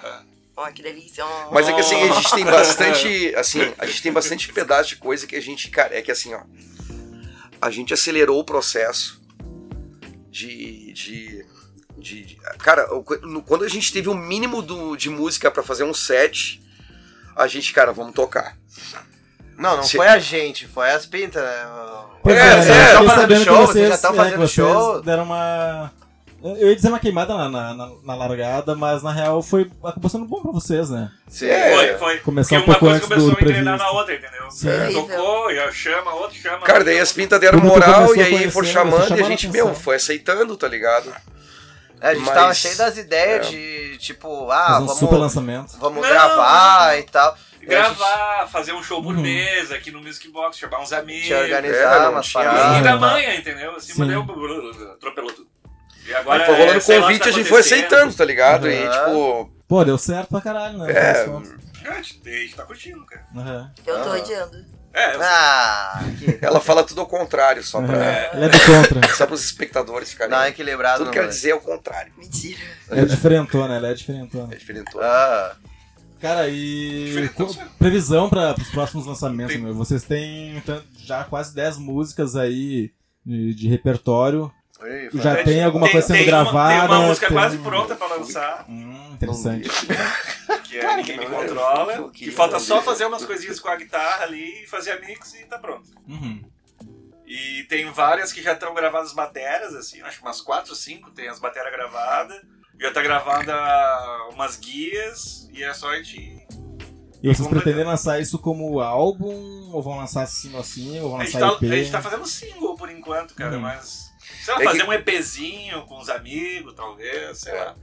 Ó, que delícia. ó. Mas é que assim, a gente tem bastante. Assim, a gente tem bastante pedaço de coisa que a gente. Cara, é que assim, ó. A gente acelerou o processo de. de, de- de- cara, quando a gente teve o mínimo do, de música pra fazer um set, a gente, cara, vamos tocar. Não, não Se- foi a gente, foi as pintas, né? Pois É, é, é, né? tão Fiquei fazendo show, vocês já tão é, fazendo show. deram uma... Eu ia dizer uma queimada na, na, na- largada, mas na real foi acabou sendo bom pra vocês, né? Sim. É. Foi, foi. Começar um Porque uma pouco coisa antes começou do a previsto. na outra, entendeu? Sim. É. Tocou, já chama, outro chama. Cara, daí as pintas deram moral e aí foram né? chamando e a gente, atenção. meu, foi aceitando, tá ligado? É, a gente Mas- tava cheio das ideias é. de, tipo, ah, um vamos, super lançamento. vamos Não, gravar e tal. A gente Gravar, fazer um show por Uhum. mês aqui no Music Box, chamar uns amigos. É, umas tinha- paradas. E da manhã, entendeu? Assim, Sim. mandei um atropelou tudo. E agora Aí foi rolando é, convite que e a tá gente foi aceitando, tá ligado? E Uhum. tipo, Pô, deu certo pra caralho, né? É. Contas. Cara, a gente tá curtindo, cara. Aham. Eu tô Ah. odiando. É, eu- Ah, que... Ela fala tudo ao contrário, só pra, É, Ele é do contra. só pros espectadores ficarem. Não, equilibrado tudo no quer rolê. dizer é o contrário. Mentira. É diferentona, ela é diferentona. É diferente. Ah, Cara, e previsão para os próximos lançamentos, Tem- meu. Vocês têm tan- já quase 10 músicas aí de, de repertório. Ui, Já foi- tem alguma coisa sendo uma- gravada, Tem uma música tem- quase pronta pra lançar, Hum, interessante. que é Ninguém Me Controla. Que falta só fazer umas coisinhas com a guitarra ali, fazer a mix e tá pronto. Uhum. E tem várias que já estão gravadas bateras, assim, acho que umas 4 ou 5 tem as bateras gravadas. Já tá gravada umas guias e é só a gente. E vocês pretendem lançar isso como álbum? Ou vão lançar single assim? Ou vão A gente, lançar tá, EP? a gente tá fazendo single por enquanto, cara, Uhum. mas. Sei lá, É fazer que- um EPzinho com os amigos, talvez, sei É. lá.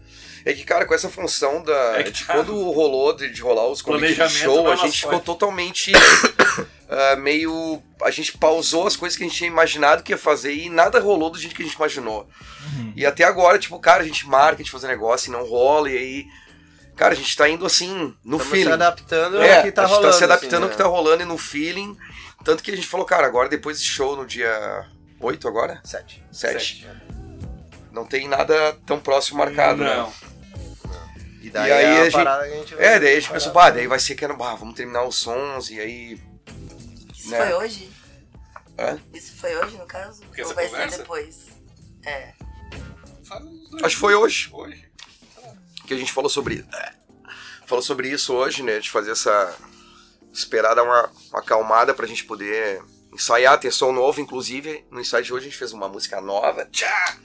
É que, cara, com essa função da. É que de tá. quando rolou de, de rolar os convites de show, é a gente ficou totalmente ah, meio. A gente pausou as coisas que a gente tinha imaginado que ia fazer e nada rolou do jeito que a gente imaginou. Uhum. E até agora, tipo, cara, a gente marca, a gente fazer negócio e não rola, e aí. Cara, a gente tá indo assim, no Estamos se feeling. adaptando É, ao que tá a gente rolando. tá se adaptando assim, ao que tá rolando e no feeling. Tanto que a gente falou, cara, agora depois desse show no dia 8 agora? Sete. 7. Não tem nada tão próximo marcado, né? Não. E daí E aí é a a gente- parada que a gente vai... É, daí a gente pensou, bah, daí vai ser que era, bah, vamos terminar os sons e aí. Isso Né? foi hoje? Hã? Isso foi hoje, no caso? Porque Ou vai conversa? ser depois? É. Acho que foi hoje Hoje. que a gente falou sobre. é, Falou sobre isso hoje, né? De fazer essa. Esperar dar uma, uma acalmada pra gente poder ensaiar, ter som novo, inclusive. No ensaio de hoje a gente fez uma música nova. Tchá!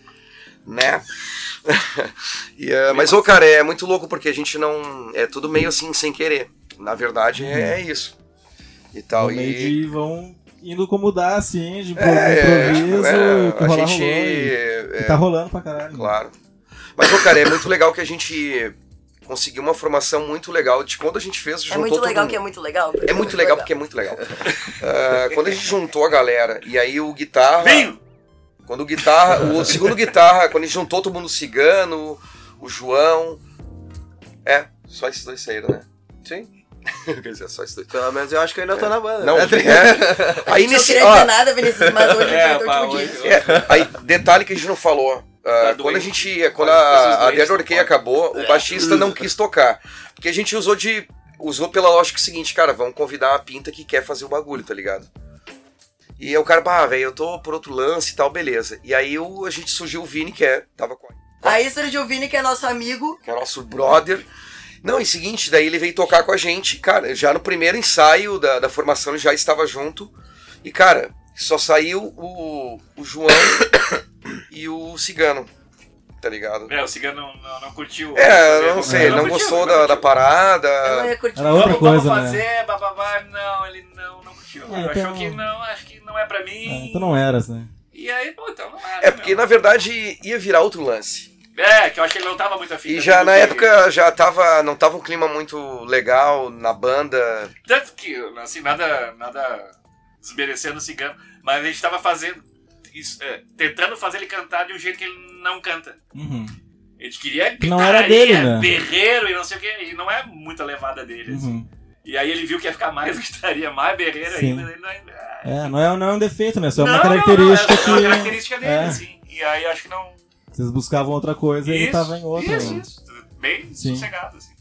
Né? E, é, mas, ô, cara, é muito louco porque a gente não. É tudo meio assim, sem querer. Na verdade, é, é isso. E tal. Meio E. vão indo como dá, assim, de É, improviso, é, o que a rolar, gente. rolou. É, tá rolando pra caralho. Claro. Mas, ô, cara, é muito legal que a gente conseguiu uma formação muito legal de quando a gente fez, É juntou muito todo legal mundo. que é muito legal. É muito legal porque é muito legal. Ah, quando a gente juntou a galera e aí o guitarra. Vinho! Quando o guitarra. O segundo guitarra, quando a gente juntou todo mundo cigano, o João. É, só esses dois saíram, né? Sim. Quer dizer, só esses dois. Pelo menos eu acho que eu ainda tô na banda. Não, né? é. Aí Não nesse. queria ó, dizer nada, Vinícius, mas hoje É, foi pá, último hoje- dia. É, aí, detalhe que a gente não falou. Ah, Tá quando a gente. Quando a, a Dead acabou, o baixista não quis tocar. Porque a gente usou de. Usou pela lógica seguinte, cara, vamos convidar uma pinta que quer fazer o bagulho, tá ligado? E aí o cara, pá, velho, eu tô por outro lance e tal, beleza. E aí o, a gente surgiu o Vini, que é, tava com Aí surgiu o Vini, que é nosso amigo. que é nosso brother. Não, e seguinte, daí ele veio tocar com a gente, cara, já no primeiro ensaio da, da formação ele já estava junto. E, cara, só saiu o, o João e o Cigano, tá ligado? É, o Cigano não, não, não curtiu. É, eu não sei, ele não curtiu, gostou da, da curtiu. parada. Eu não ia curtir. Era outra coisa, vamos né? fazer, bababá. Não, ele não, não curtiu. É, Ele então- Achou que não, acho que não é pra mim. então não eras, né? E aí, pô, então não era. É, porque meu. na verdade ia virar outro lance. É, que eu acho que ele não tava muito afim. E já na época já tava. Não tava um clima muito legal na banda. Tanto que, assim, nada, nada desmerecendo o cigano, mas a gente tava fazendo. Isso, é, tentando fazer ele cantar de um jeito que ele não canta. Uhum. Gente queria não era gritaria, dele, né? berreiro e não sei o que, e não é muita levada dele. assim. Uhum. E aí ele viu que ia ficar mais gritaria, mais berreiro Sim. ainda. Ele não, ah, É, não é, não é um defeito, né? Só é uma não, característica não, é, é uma que. característica dele, é. assim. E aí acho que não. Vocês buscavam outra coisa e ele tava em outra. Isso, né? isso. Bem Sim. sossegado, assim.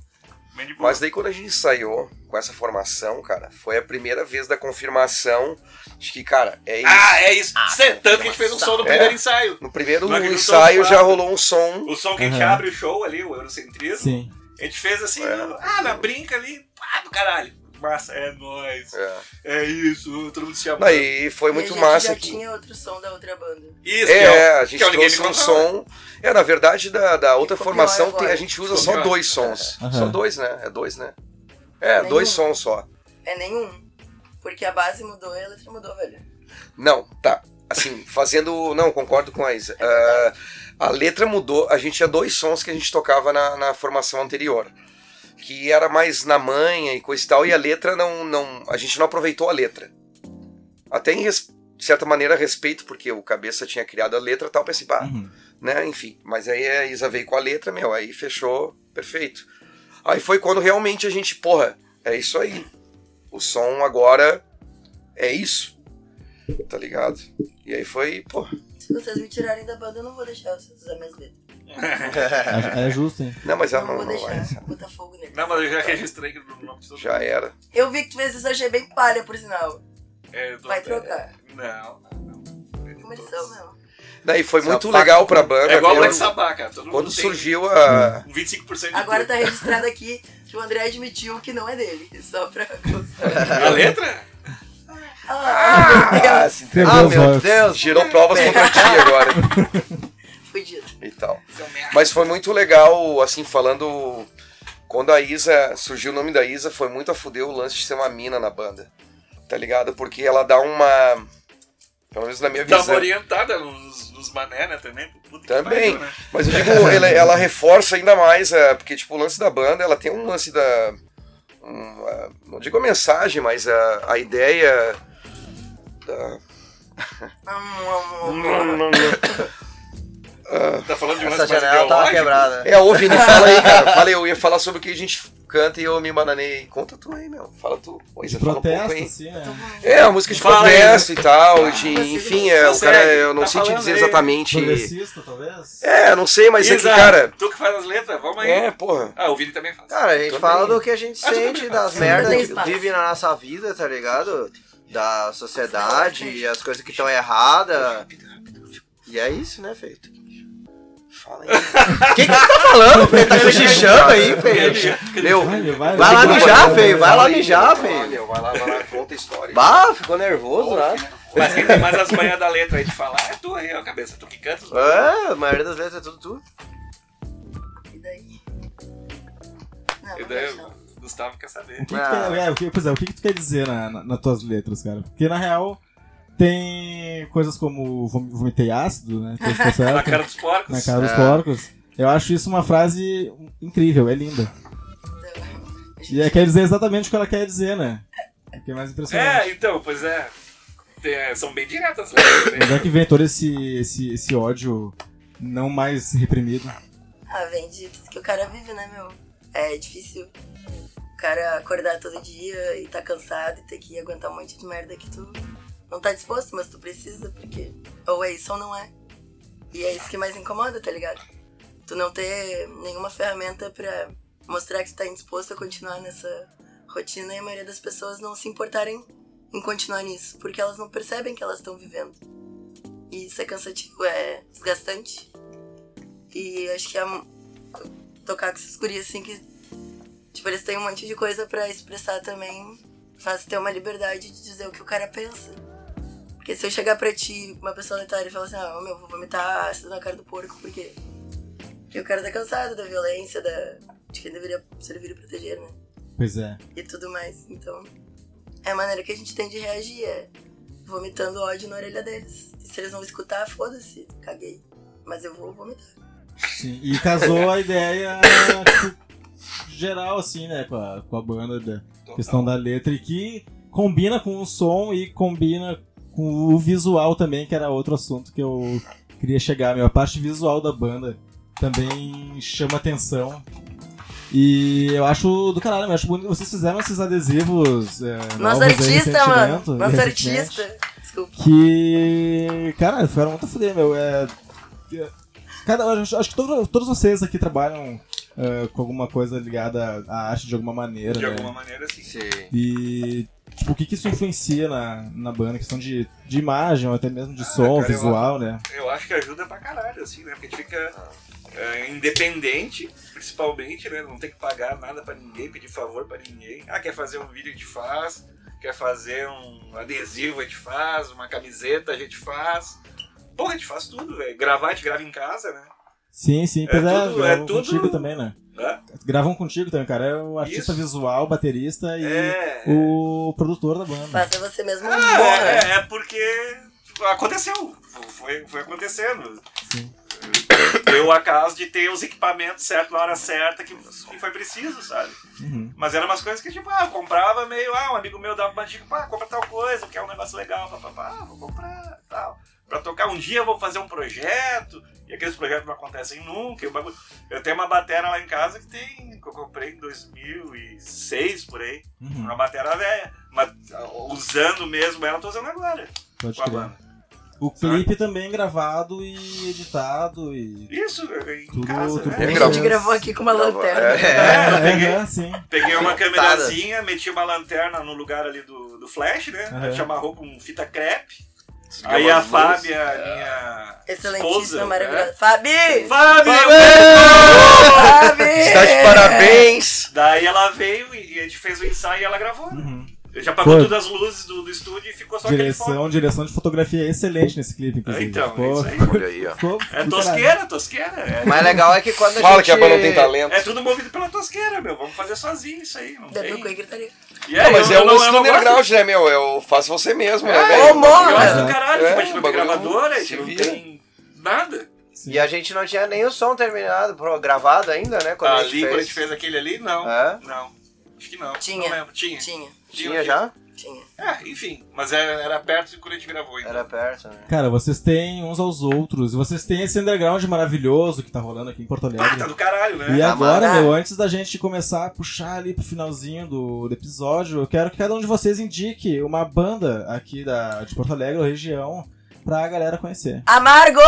Bem de boa. Mas daí quando a gente ensaiou com essa formação, cara, foi a primeira vez da confirmação de que, cara, é isso. Ah, é isso. Cê- Tanto que a gente fez um som no É. primeiro ensaio. No primeiro acreditou, ensaio já rolou um som. O som que a gente abre o show ali, o Eurocentrismo, Sim. a gente fez assim, É. no- ah, na brinca ali, ah, do caralho. Massa, é nóis. É. É isso, todo mundo se chama. Daí foi muito e a gente massa já que. tinha outro som da outra banda. Isso, que É, o- a gente que é trouxe um som. É, na verdade, da, da outra formação tem, a gente usa só dois sons. Aham. Só dois, né? É dois, né? É, Nenhum. dois sons só. É nenhum. Porque a base mudou e a letra mudou, velho. Não, tá. Assim, fazendo. Não, concordo com a Isa. Ah, a letra mudou. A gente tinha dois sons que a gente tocava na, na formação anterior. Que era mais na manha e coisa e tal. E a letra não. não a gente não aproveitou a letra. Até em res- de certa maneira respeito, porque o cabeça tinha criado a letra e tal. Pensei, pá, Uhum. né? Enfim. Mas aí a Isa veio com a letra, meu, aí fechou perfeito. Aí foi quando realmente a gente, porra, é isso aí. O som agora é isso. Tá ligado? E aí foi, pô. Se vocês me tirarem da banda, eu não vou deixar vocês usar minhas letras. É, é justo, hein? Não, mas ela não não, não vai. botar fogo nele. Não, mas eu já registrei que o nome de todo Já era. Eu vi que tu fez isso, achei bem palha, por sinal. É, eu tô- Vai trocar. Não, não, não. Como eles são mesmo. Daí foi muito legal pra banda. É igual Black Sabbath, cara. Todo quando surgiu a. um 25% de Agora tá registrado aqui que o André admitiu que não é dele. Só pra. A letra? Ah, meu Ah, Perdeu Ah, meu. Deus. Girou provas contra ti agora Fudido. e tal. Seu merda. Mas foi muito legal, assim, falando. Quando a Isa. Surgiu o nome da Isa, foi muito a fuder o lance de ser uma mina na banda. Tá ligado? Porque ela dá uma. Pelo menos na minha Dá uma visão. orientada nos, nos mané, né, também. Puta que Também. pariu, né? Mas eu digo, ela, ela reforça ainda mais, é, porque, tipo, o lance da banda, ela tem um lance da. um, é, não digo a mensagem, mas a, a ideia. Da, Tá falando de um Essa janela tava quebrada. É, ô Vini, fala aí, cara. Falei, eu ia falar sobre o que a gente canta e eu me bananei. Conta tu aí, meu. Fala tu. Pô, De Isa, fala um pouco protesto, aí. assim? É, a música de Fala aí, protesto e tal. de- mas enfim, é, o cara, eu não tá sei te dizer aí. exatamente. Progressista, talvez? É, eu não sei, mas é que, Isa, cara. Tu que faz as letras, vamos aí. É, porra. Ah, o Vini também faz. Cara, a gente Também. fala do que a gente Ah, sente, das merdas que vive na nossa vida, tá ligado? Da sociedade as coisas que estão erradas. E é isso, né, feito? Fala aí. O que que tu tá falando, feio? Tá cochichando aí, feio? Meu, Vai, lá mijar, vai, feio. Vai lá mijar, meu, Vai lá, vai lá, conta a história. Bah, ficou nervoso, né? Mas quem tem mais as manhas da letra aí de falar é tu aí, ó, cabeça. Tu que canta É, a maioria das letras é tudo tu. E daí? Não, E daí, Gustavo quer saber. O que, que Ah. tu quer, é, o que, pois é, o que, que tu quer dizer na, na, nas tuas letras, cara? Porque na real tem coisas como vom- vomitei ácido, né? Na cara dos porcos. Na cara dos É. porcos. Eu acho isso uma frase incrível, é linda. E é, quer dizer exatamente o que ela quer dizer, né? O que é mais impressionante. É, então, pois é. Tem- são bem diretas né? é que vem todo esse, esse, esse ódio não mais reprimido? Ah, vem de tudo que o cara vive, né, meu? É difícil o cara acordar todo dia e tá cansado e ter que aguentar um monte de merda que tu não tá disposto, mas tu precisa, porque ou é isso ou não é. E é isso que mais incomoda, tá ligado? Tu não ter nenhuma ferramenta pra mostrar que tu tá indisposto a continuar nessa rotina e a maioria das pessoas não se importarem em continuar nisso, porque elas não percebem que elas estão vivendo. E isso é cansativo, é desgastante. E acho que é tocar com esses assim que. Tipo, eles têm um monte de coisa pra expressar também. Faz ter uma liberdade de dizer o que o cara pensa. Porque se eu chegar pra ti, uma pessoa aleatória, e falar assim, ah, meu, vou vomitar ácido na cara do porco? Porque o cara tá cansado da violência, da... de quem deveria servir e proteger, né? Pois é. E tudo mais. Então, é a maneira que a gente tem de reagir, é vomitando ódio na orelha deles. E se eles não escutar, foda-se, caguei. Mas eu vou vomitar. Sim, e casou a ideia tipo, geral, assim, né, com a, com a banda, da questão da letra, e que combina com o som e combina com o visual também, que era outro assunto que eu queria chegar. Meu. A parte visual da banda também chama atenção. E eu acho do caralho, eu acho bonito. Vocês fizeram esses adesivos. É, Nosso artista, mano. Nosso artista. Desculpa. Que. Cara, ficaram muito a fuder, meu. É, é, cada, acho, acho que todo- todos vocês aqui trabalham é, com alguma coisa ligada à arte de alguma maneira. De né? alguma maneira, assim. Sim. E. Tipo, o que, que isso influencia na, na banda? Questão de, de imagem, ou até mesmo de som, cara, eu visual, né? Eu acho que ajuda pra caralho, assim, né? Porque a gente fica é, independente, principalmente, né? Não tem que pagar nada pra ninguém, pedir favor pra ninguém. Ah, quer fazer um vídeo, a gente faz. Quer fazer um adesivo, a gente faz. Uma camiseta, a gente faz. Porra, a gente faz tudo, velho. Gravar, a gente grava em casa, né? Sim, sim, pois é, tudo- é gravam tudo- também, né? Hã? Gravam contigo também, cara. É o artista Isso. visual, baterista e É. o produtor da banda. Faça você mesmo Ah, bom, né? é, é porque aconteceu. Foi, foi acontecendo. Sim. Deu o acaso de ter os equipamentos certos na hora certa que, que foi preciso, sabe? Uhum. Mas eram umas coisas que, tipo, ah, eu comprava meio, ah, um amigo meu dava uma dica, pá, compra tal coisa, que é um negócio legal, papapá, ah, vou comprar, tal. Pra tocar um dia eu vou fazer um projeto, e aqueles projetos não acontecem nunca. e bagulho- Eu tenho uma batera lá em casa que tem, que eu comprei em 2006, por aí. Uhum. Uma batera velha. Mas usando mesmo ela, eu tô usando agora. Pode Com a crer. banda. O clipe também gravado e editado e. Isso, em Tudo- casa, tudo né? A gente gravou. gravou aqui com uma lanterna. É. É, eu peguei, Aham, sim. peguei uma câmerazinha, meti uma lanterna no lugar ali do, do flash, né? Aham. A gente amarrou com fita crepe. Aí a. Fábia, minha Excelentíssima, esposa, maravilhosa. né? Fabi! Fábia! Fabi! Está de parabéns! Daí ela veio e a gente fez o ensaio e ela gravou. Uhum. Eu já apagou todas as luzes do, do estúdio e ficou só aquele foco. Direção, direção de fotografia excelente nesse clipe, inclusive. Então, ficou, é isso aí. Olha aí, ficou É tosqueira, tosqueira. É, O mais legal é que quando a Fala gente... que a banda não tem talento. é tudo movido pela tosqueira, meu. Vamos fazer sozinho isso aí. Não Deve tem. cu e. E Não, mas eu- é eu o eu do underground, né, meu? É o faça você mesmo, né, É, velho? Ô, mano! Eu do É. caralho, É, tipo, a gente não tem bagulho gravadora, a se gente não vira. tem nada. Sim. E a gente não tinha nem o som terminado, pro- gravado ainda, né? Quando a gente ali, fez. quando a gente fez aquele ali, não. É? Não. Acho que não. Tinha. Não lembro. Tinha. Tinha, Tinha já? Tinha. É, enfim. Mas era, era perto de quando a gente gravou. Então. Era perto, né? Cara, vocês têm uns aos outros. E vocês têm esse underground maravilhoso que tá rolando aqui em Porto Alegre. Ah, tá do caralho, né? E Tá agora, meu, antes da gente começar a puxar ali pro finalzinho do, do episódio, eu quero que cada um de vocês indique uma banda aqui da, de Porto Alegre ou região pra galera conhecer. Amargo!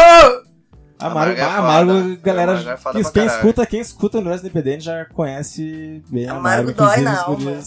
Amargo, Amargo é foda. Amargo, galera, é quem, escuta, quem escuta o Universo Independente já conhece bem Amargo Amargo. dói na alma.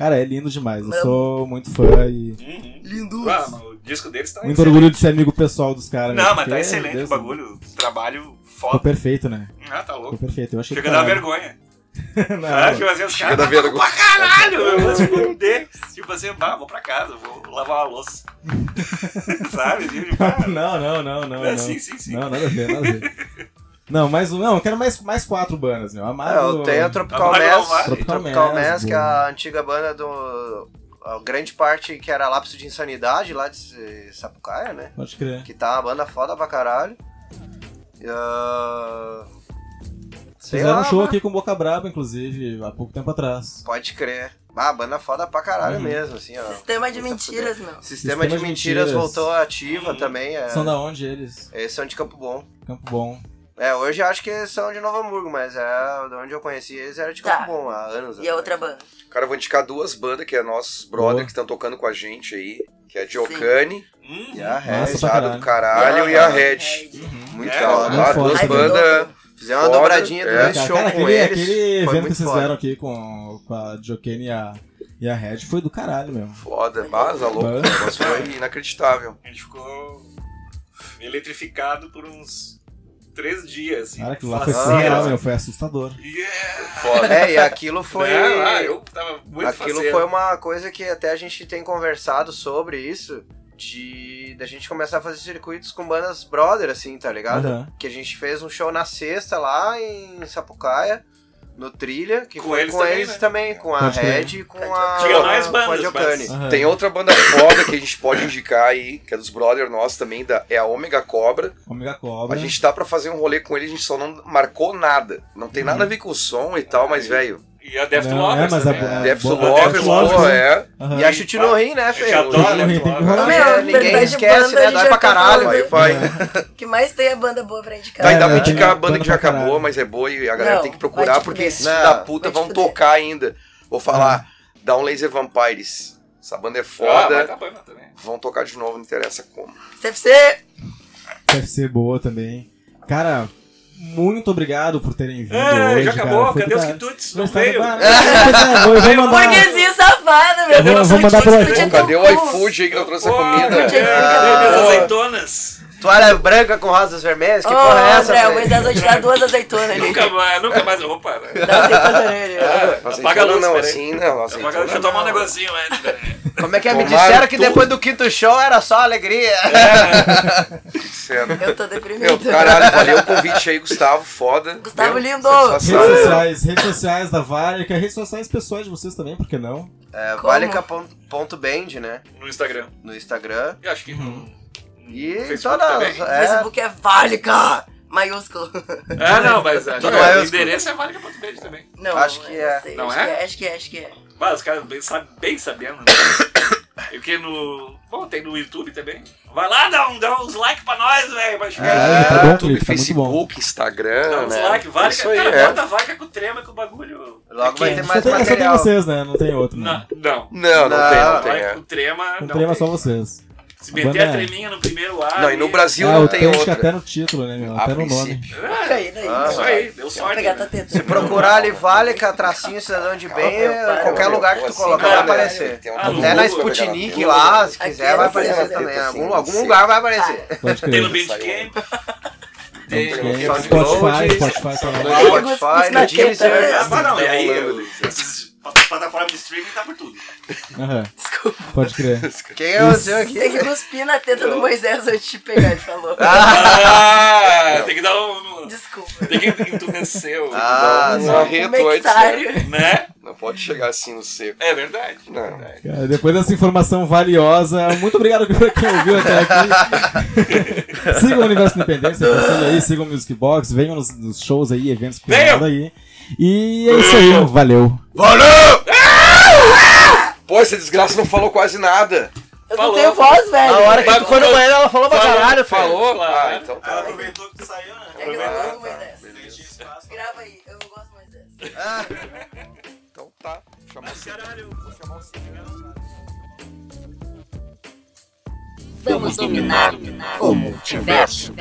Cara, é lindo demais. Eu sou muito fã e Uhum. Lindos. Ah, mas o disco deles tá muito excelente. orgulho de ser amigo pessoal dos caras. né? Não, mas Porque, tá excelente Deus, o bagulho. Trabalho Ficou foda. perfeito, né? Ah, tá Ficou louco. perfeito. Eu achei Chega do a dar caralho. vergonha. Não, Ah, tipo assim, os Chega caras da tá vergonha. pra caralho. Mas fuder. Tipo assim, bah, vou pra casa, vou lavar a louça. Sabe? Tipo, ah, não, não, não, não. É, não. sim, sim, sim. Não, nada a ver, nada a ver. Não, mais um. Não, eu quero mais, mais quatro bandas, meu. É, Amargo. eu tenho a Tropical não Mass. Tropical Tropical Mass, que é a antiga banda do... A grande parte que era Lapso de Insanidade, lá de Sapucaia, né? Pode crer. Que tá uma banda foda pra caralho. E, ah, sei Fizeram lá, um show mano. aqui com Boca Braba, inclusive, há pouco tempo atrás. Pode crer. Ah, banda foda pra caralho Uhum. mesmo, assim, ó. Sistema de mentiras, meu. Sistema, Sistema de de Mentiras, Mentiras. voltou ativa também. É. São da onde eles? Eles são de Campo Bom. Campo Bom. É, hoje eu acho que eles são de Novo Hamburgo, mas é de onde eu conheci eles era de Tá. Campo Bom, há anos. E a outra banda? Cara, eu vou indicar duas bandas que é nossos brother Boa. que estão tocando com a gente aí, que é a Giocane, hum, E a Red. Pesado do caralho. E a Red. Red. Muito É, da hora. Ah, duas bandas. Fizemos uma Foda, dobradinha é. durante o Cara, show cara, com aquele, eles. aquele Foi evento que muito vocês foda. fizeram aqui com, com a Jokane e a, e a Red foi do caralho, meu. Foda, basa louco. O negócio foi inacreditável. A gente ficou eletrificado por uns três dias. Assim, Cara, aquilo lá foi surreal, meu. Foi assustador. Yeah! Foda. É, e aquilo foi. Né? Ah, eu tava muito Aquilo faceiro. foi uma coisa que até a gente tem conversado sobre isso. De da gente começar a fazer circuitos com bandas brother, assim, tá ligado? Aham. Que a gente fez um show na sexta lá em Sapucaia, no Trilha, que Com foi eles com também, eles né? também, com a. Red e com a. Tinha mais com a bandas, mas-. Tem outra banda foda que a gente pode indicar aí, que é dos brother nossos também, da, é a Omega Cobra. Omega Cobra. A gente tá pra fazer um rolê com ele, a gente só não marcou nada. Não tem nada a ver com o som e tal, mas, velho, E a Death Não, Lovers é, mas a- também. a- Death Lovers, né? é. E a Chute no Rim, né, Eu Fê? adoro Tem Death. Lovers. Ninguém esquece, né? a Dói já pra caralho. Aí vai. O que mais tem é banda boa pra indicar. Tá, ainda É, vou tem indicar a banda que já acabou, mas é boa e a galera tem que procurar, porque esses da puta vão tocar ainda. Vou falar, Down Laser Vampires. Essa banda é Ah, foda. banda também. Vão tocar de novo, não interessa como. CFC! Ser boa também. Cara, muito obrigado por terem vindo É, hoje, já cara. acabou, Foi cadê os caralho. quitutes? Não veio. Pois é, vou, vou mandar... Burguesinho safado, meu Eu vou- Deus. vou mandar Cadê o iFood aí que eu trouxe a comida? cadê minhas azeitonas? Toalha branca com rosas vermelhas? Que Ô, porra é essa, André, o? Moisés vai tirar duas azeitonas ali. Nunca mais, nunca mais eu vou parar. Dá azeitona nele. Ah, Azeitona Apaga a luz, não, assim não. Apaga a luz, Deixa eu tomar um negocinho antes, peraí. Como é que é? Me disseram que tudo. depois do quinto show era só alegria. Sério. Eu tô Meu, deprimida. caralho, valeu o convite aí, Gustavo. Foda. Gustavo Meu, lindo. satisfação. Redes sociais, redes sociais da Vale, que é redes sociais pessoais de vocês também, por que não? É, Como? Valica.band, né? No Instagram. No Instagram. Eu acho que Uhum. no E em Facebook também. O É, Facebook é Válica! Maiúsculo. Ah, não, mas acho que o maiúsculo. endereço é válica.bed também. Não, Acho que é. sei, Não acho é? é? Acho que é, acho que é. Mas os caras bem, sabe, bem sabendo. Né? E o que no. Bom, tem no YouTube também. Vai lá, dá, um, dá uns like pra nós, velho. Chegar. É, tá bom o YouTube, tá. Facebook, Instagram, Dá uns né? like, vale. Isso aí, cara, é. bota vaca com trema que o bagulho. Logo vai é ter mais só, tem, só tem material. vocês, né? Não tem outro, né? Não, não. Não, não, Não, tem, não tem. Vaca é. com trema. Não não tem, mas tem. só vocês. Se meter Banda a é- treminha no primeiro ar. Não, e no Brasil Ah, não o tem outra. até no título, né, meu? A Até no nome. princípio. Ah, Daí, daí. Ah, Isso aí, deu Vou sorte. pegar né? Se procurar ali, vale, que a tracinho cidadão de bem, qualquer lugar que tu colocar vai aparecer. Um Ah, Até na Sputnik lá, se quiser, é vai aparecer também. Algum, lugar vai aparecer. Tem no. Bandcamp. SoundCloud, Spotify, Spotify tá. Spotify, Deezer. Ah, não, e aí, Tá eu- rolando, essas plataformas de streaming tá por tudo. Aham. Pode crer. Quem é você aqui? Tem que cuspir na teta do Moisés antes de pegar, ele falou. Ah, tem que dar um. Desculpa. Tem que entumeceu. Ah, um só arreto Um antes. hectare. Né? Não pode chegar assim no seco. É verdade. Não. é verdade. Cara, depois dessa informação valiosa, muito obrigado por quem ouviu até aqui. sigam o Universo Independência, siga aí, sigam o Music Box, venham nos, nos shows aí, eventos que tem aí. E é isso aí, valeu. Valeu! Pô, essa desgraça não falou quase nada. Eu Falou. não tenho voz, velho. A hora que tu foi no banheiro, ela falou pra Falou, caralho, filho. Falou? Claro. Ah, então tá. aproveitou que tu saiu, né? É que eu gosto do Moisés. Deixa espaço. Grava aí, eu gosto do Moisés. Ah, Então tá. Chamar o Cid. Vou chamar o Cid. Vamos dominar o multiverso.